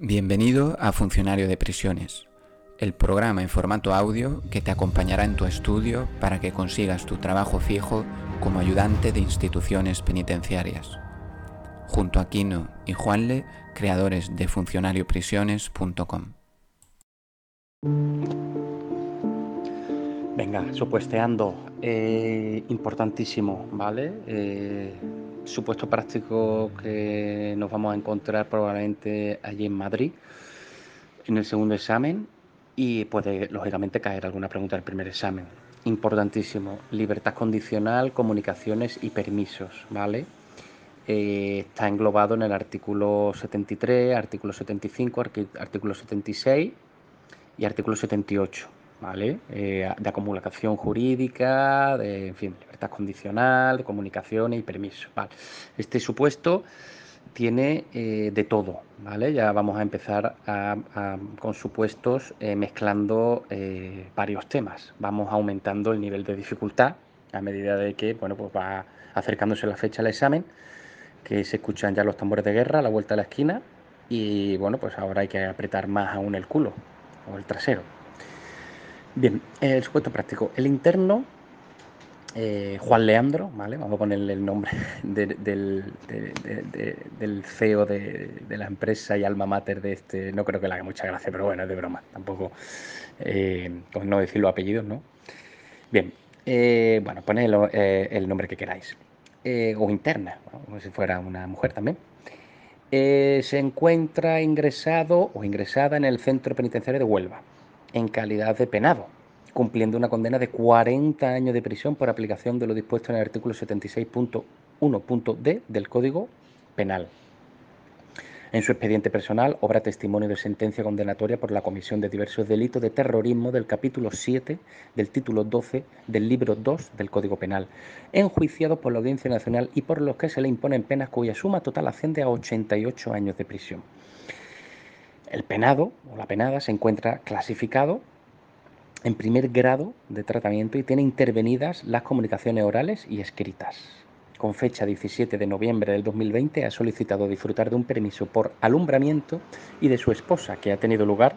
Bienvenido a Funcionario de Prisiones, el programa en formato audio que te acompañará en tu estudio para que consigas tu trabajo fijo como ayudante de instituciones penitenciarias. Junto a Kino y Juanle, creadores de funcionarioprisiones.com. Venga, supuesteando, eh, importantísimo, ¿vale? Eh, supuesto práctico que nos vamos a encontrar probablemente allí en Madrid, en el segundo examen, y puede lógicamente caer alguna pregunta del primer examen. Importantísimo, libertad condicional, comunicaciones y permisos, ¿vale? Eh, está englobado en el artículo 73, artículo 75, artículo 76 y artículo 78. ¿Vale? Eh, de acumulación jurídica, de, en fin, libertad condicional, de comunicaciones y permisos. Este supuesto tiene eh, de todo, ¿vale? Ya vamos a empezar con supuestos eh, mezclando varios temas. Vamos aumentando el nivel de dificultad a medida de que, bueno, pues va acercándose la fecha del examen, que se escuchan ya los tambores de guerra a la vuelta de la esquina y, bueno, pues ahora hay que apretar más aún el culo o el trasero. Bien, el supuesto práctico. El interno, eh, Juan Leandro, ¿vale? Vamos a ponerle el nombre del, CEO de, la empresa y alma mater de este. No creo que le haga mucha gracia, pero bueno, es de broma. Tampoco, eh, con no decir los apellidos, ¿no? Bien, eh, bueno, poned el nombre que queráis. o interna, como si fuera una mujer también. se encuentra ingresado o ingresada en el centro penitenciario de Huelva en calidad de penado, cumpliendo una condena de 40 años de prisión por aplicación de lo dispuesto en el artículo 76.1.d del Código Penal. En su expediente personal obra testimonio de sentencia condenatoria por la comisión de diversos delitos de terrorismo del capítulo 7 del título 12 del libro 2 del Código Penal, enjuiciado por la Audiencia Nacional y por los que se le imponen penas cuya suma total asciende a 88 años de prisión. El penado o la penada se encuentra clasificado en primer grado de tratamiento y tiene intervenidas las comunicaciones orales y escritas. Con fecha 17 de noviembre del 2020 ha solicitado disfrutar de un permiso por alumbramiento y de su esposa que ha tenido lugar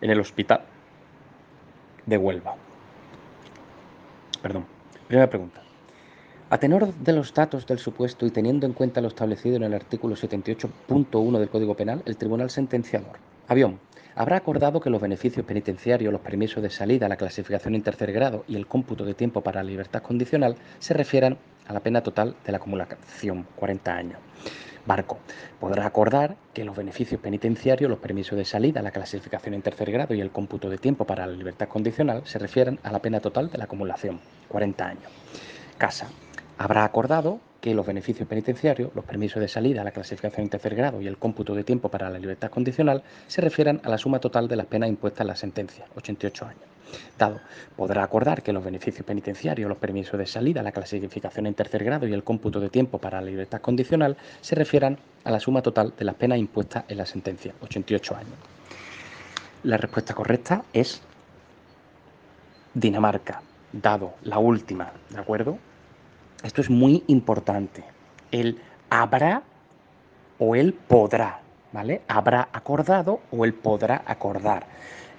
en el hospital de Huelva. Perdón. Primera pregunta. A tenor de los datos del supuesto y teniendo en cuenta lo establecido en el artículo 78.1 del Código Penal, el Tribunal Sentenciador Avión. Habrá acordado que los beneficios penitenciarios, los permisos de salida, la clasificación en tercer grado y el cómputo de tiempo para la libertad condicional se refieran a la pena total de la acumulación, 40 años. Barco. Podrá acordar que los beneficios penitenciarios, los permisos de salida, la clasificación en tercer grado y el cómputo de tiempo para la libertad condicional se refieran a la pena total de la acumulación, 40 años. Casa. Habrá acordado que los beneficios penitenciarios, los permisos de salida, la clasificación en tercer grado y el cómputo de tiempo para la libertad condicional se refieran a la suma total de las penas impuestas en la sentencia, 88 años. Dado, podrá acordar que los beneficios penitenciarios, los permisos de salida, la clasificación en tercer grado y el cómputo de tiempo para la libertad condicional se refieran a la suma total de las penas impuestas en la sentencia, 88 años. La respuesta correcta es Dinamarca, dado la última, ¿de acuerdo? Esto es muy importante. El habrá o el podrá, ¿vale? Habrá acordado o el podrá acordar.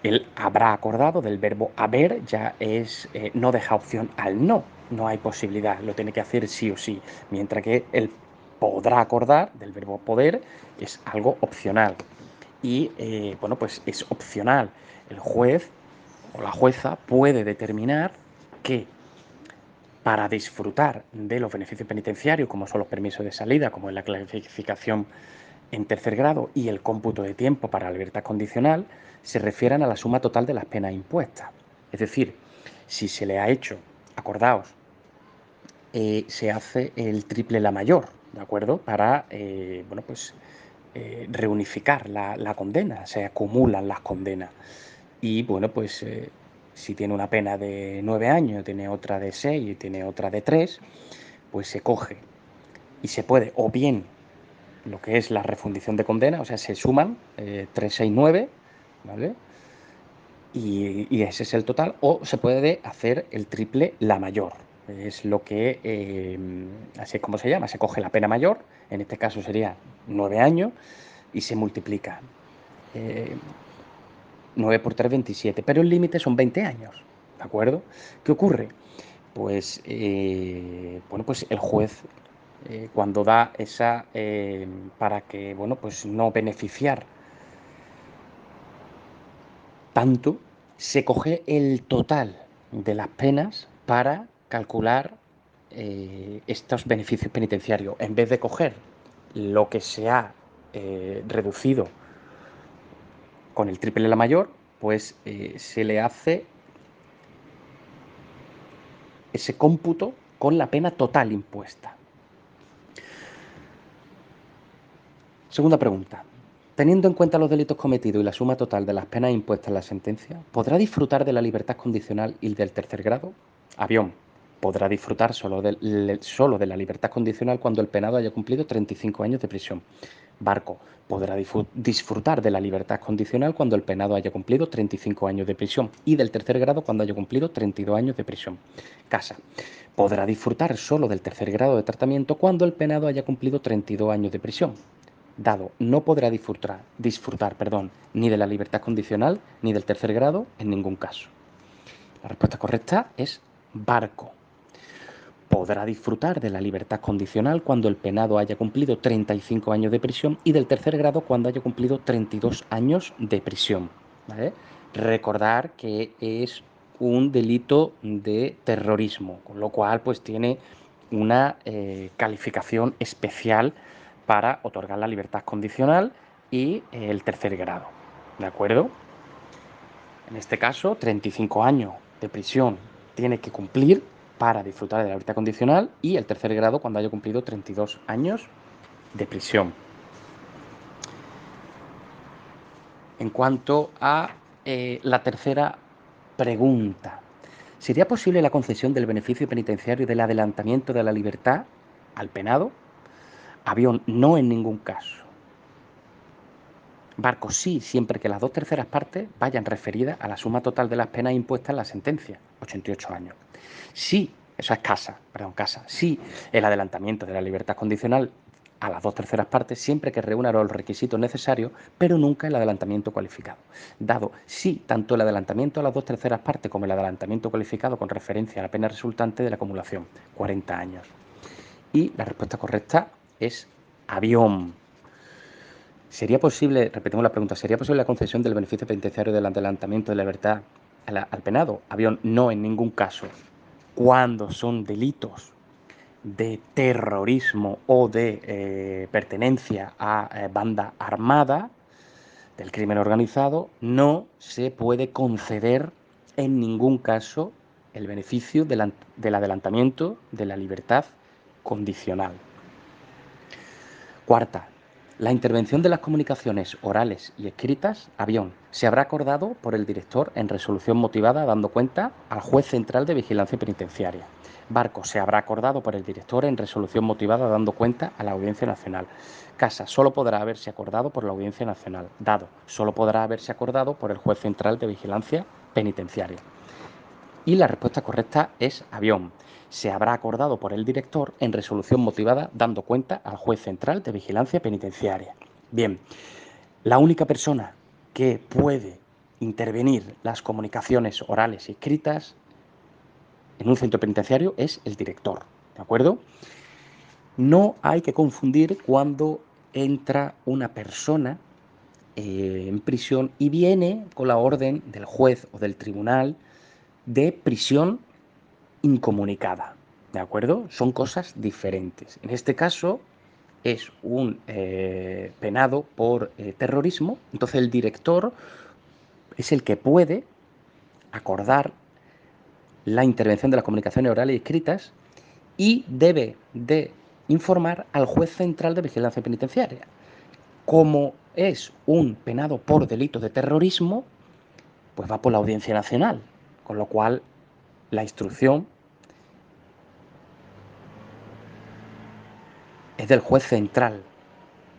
El habrá acordado del verbo haber ya es, eh, no deja opción al no, no hay posibilidad, lo tiene que hacer sí o sí, mientras que el podrá acordar del verbo poder es algo opcional. Y eh, bueno, pues es opcional. El juez o la jueza puede determinar que para disfrutar de los beneficios penitenciarios, como son los permisos de salida, como es la clasificación en tercer grado y el cómputo de tiempo para la libertad condicional, se refieran a la suma total de las penas impuestas. Es decir, si se le ha hecho, acordaos, eh, se hace el triple la mayor, ¿de acuerdo? Para, eh, bueno, pues eh, reunificar la, la, condena, se acumulan las condenas. Y bueno, pues si tiene una pena de nueve años, tiene otra de seis y tiene otra de tres, pues se coge y se puede, o bien lo que es la refundición de condena, o sea, se suman eh, 3, 6, 9, ¿vale? Y, ese es el total, o se puede hacer el triple la mayor. Es lo que, eh, así es como se llama, se coge la pena mayor, en este caso sería nueve años, y se multiplica. 9 por 3, 27, pero el límite son 20 años, ¿de acuerdo? ¿Qué ocurre? Pues, eh, bueno, pues el juez eh, cuando da esa, eh, para que, bueno, pues no beneficiar tanto, se coge el total de las penas para calcular estos beneficios penitenciarios, en vez de coger lo que se ha reducido con el triple la mayor, pues eh, se le hace ese cómputo con la pena total impuesta. Segunda pregunta. Teniendo en cuenta los delitos cometidos y la suma total de las penas impuestas en la sentencia, ¿podrá disfrutar de la libertad condicional y del tercer grado? Avión. Podrá disfrutar solo de, solo de la libertad condicional cuando el penado haya cumplido 35 años de prisión. Barco podrá disfrutar de la libertad condicional cuando el penado haya cumplido 35 años de prisión y del tercer grado cuando haya cumplido 32 años de prisión. Casa podrá disfrutar solo del tercer grado de tratamiento cuando el penado haya cumplido 32 años de prisión. Dado, no podrá disfrutar, disfrutar perdón, ni de la libertad condicional ni del tercer grado en ningún caso. La respuesta correcta es barco podrá disfrutar de la libertad condicional cuando el penado haya cumplido 35 años de prisión y del tercer grado cuando haya cumplido 32 años de prisión. Recordar que es un delito de terrorismo, con lo cual pues tiene una eh, calificación especial para otorgar la libertad condicional y el tercer grado. ¿De acuerdo? En este caso, 35 años de prisión tiene que cumplir para disfrutar de la libertad condicional y el tercer grado cuando haya cumplido 32 años de prisión. En cuanto a eh, la tercera pregunta, ¿sería posible la concesión del beneficio penitenciario del adelantamiento de la libertad al penado? Avión, no en ningún caso. Barco, sí, siempre que las dos terceras partes vayan referidas a la suma total de las penas impuestas en la sentencia, 88 años. Sí, eso es casa, perdón, casa. Sí, el adelantamiento de la libertad condicional a las dos terceras partes siempre que reúna los requisitos necesarios, pero nunca el adelantamiento cualificado. Dado sí tanto el adelantamiento a las dos terceras partes como el adelantamiento cualificado con referencia a la pena resultante de la acumulación, 40 años. Y la respuesta correcta es avión. ¿Sería posible, repetimos la pregunta, ¿sería posible la concesión del beneficio penitenciario del adelantamiento de la libertad al penado? Avión, no en ningún caso cuando son delitos de terrorismo o de eh, pertenencia a eh, banda armada del crimen organizado, no se puede conceder en ningún caso el beneficio del adelantamiento de la libertad condicional. Cuarta, la intervención de las comunicaciones orales y escritas, avión, se habrá acordado por el director en resolución motivada dando cuenta al juez central de vigilancia penitenciaria. Barco se habrá acordado por el director en resolución motivada dando cuenta a la Audiencia Nacional. Casa solo podrá haberse acordado por la Audiencia Nacional. Dado solo podrá haberse acordado por el juez central de vigilancia penitenciaria. Y la respuesta correcta es avión se habrá acordado por el director en resolución motivada dando cuenta al juez central de vigilancia penitenciaria. Bien, la única persona que puede intervenir las comunicaciones orales y escritas en un centro penitenciario es el director, ¿de acuerdo? No hay que confundir cuando entra una persona eh, en prisión y viene con la orden del juez o del tribunal de prisión incomunicada. ¿De acuerdo? Son cosas diferentes. En este caso es un eh, penado por eh, terrorismo, entonces el director es el que puede acordar la intervención de las comunicaciones orales y escritas y debe de informar al juez central de vigilancia penitenciaria. Como es un penado por delito de terrorismo, pues va por la Audiencia Nacional, con lo cual la instrucción es del juez central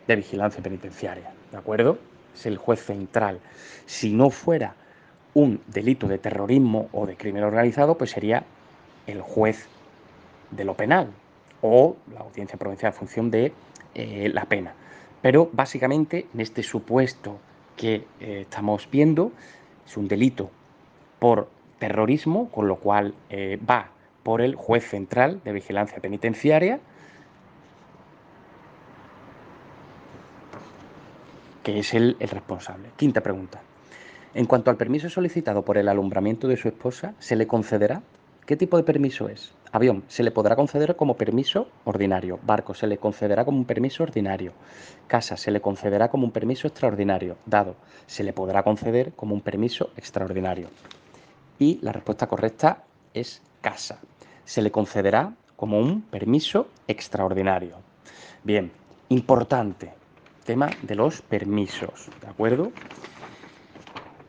de vigilancia penitenciaria, ¿de acuerdo? Es el juez central. Si no fuera un delito de terrorismo o de crimen organizado, pues sería el juez de lo penal o la audiencia provincial en función de eh, la pena. Pero básicamente en este supuesto que eh, estamos viendo es un delito por terrorismo, con lo cual eh, va por el juez central de vigilancia penitenciaria, que es el, el responsable. Quinta pregunta. En cuanto al permiso solicitado por el alumbramiento de su esposa, ¿se le concederá? ¿Qué tipo de permiso es? Avión, se le podrá conceder como permiso ordinario. Barco, se le concederá como un permiso ordinario. Casa, se le concederá como un permiso extraordinario. Dado, se le podrá conceder como un permiso extraordinario. Y la respuesta correcta es casa. Se le concederá como un permiso extraordinario. Bien, importante, tema de los permisos, ¿de acuerdo?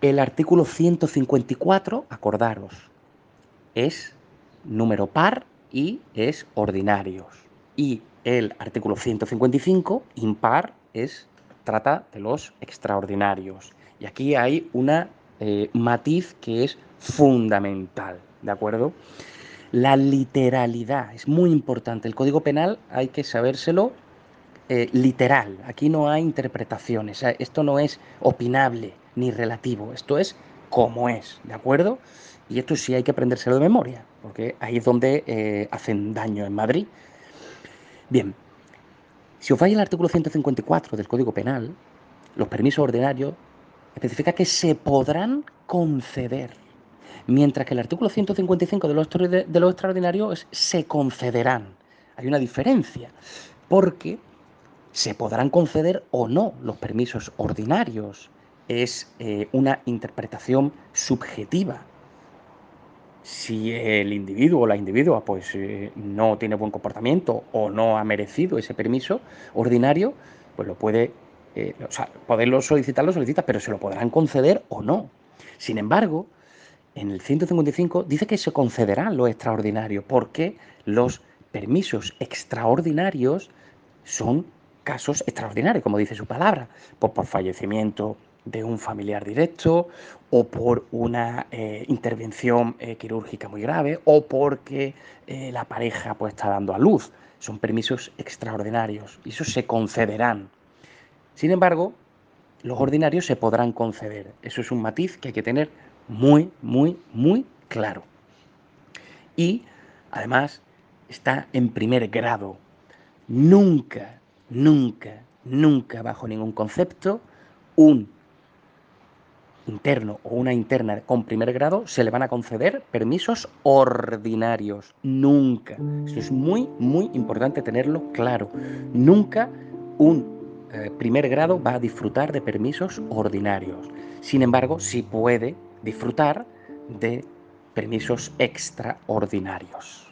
El artículo 154, acordaros, es número par y es ordinarios. Y el artículo 155, impar, es, trata de los extraordinarios. Y aquí hay una eh, matiz que es fundamental, ¿de acuerdo? La literalidad es muy importante. El Código Penal hay que sabérselo eh, literal. Aquí no hay interpretaciones. Esto no es opinable ni relativo. Esto es como es, ¿de acuerdo? Y esto sí hay que aprendérselo de memoria, porque ahí es donde eh, hacen daño en Madrid. Bien, si os vais al artículo 154 del Código Penal, los permisos ordinarios especifica que se podrán conceder, mientras que el artículo 155 de los, de los extraordinarios es se concederán. Hay una diferencia, porque se podrán conceder o no los permisos ordinarios. Es eh, una interpretación subjetiva si el individuo o la individua pues eh, no tiene buen comportamiento o no ha merecido ese permiso ordinario, pues lo puede, eh, o sea, poderlo solicitar, lo solicita, pero se lo podrán conceder o no. Sin embargo, en el 155 dice que se concederán lo extraordinario, porque los permisos extraordinarios son casos extraordinarios, como dice su palabra, pues por fallecimiento, de un familiar directo o por una eh, intervención eh, quirúrgica muy grave o porque la pareja pues, está dando a luz. Son permisos extraordinarios y esos se concederán. Sin embargo, los ordinarios se podrán conceder. Eso es un matiz que hay que tener muy, muy, muy claro. Y además está en primer grado. Nunca, nunca, nunca bajo ningún concepto un interno o una interna con primer grado, se le van a conceder permisos ordinarios. Nunca. Esto es muy, muy importante tenerlo claro. Nunca un eh, primer grado va a disfrutar de permisos ordinarios. Sin embargo, sí puede disfrutar de permisos extraordinarios.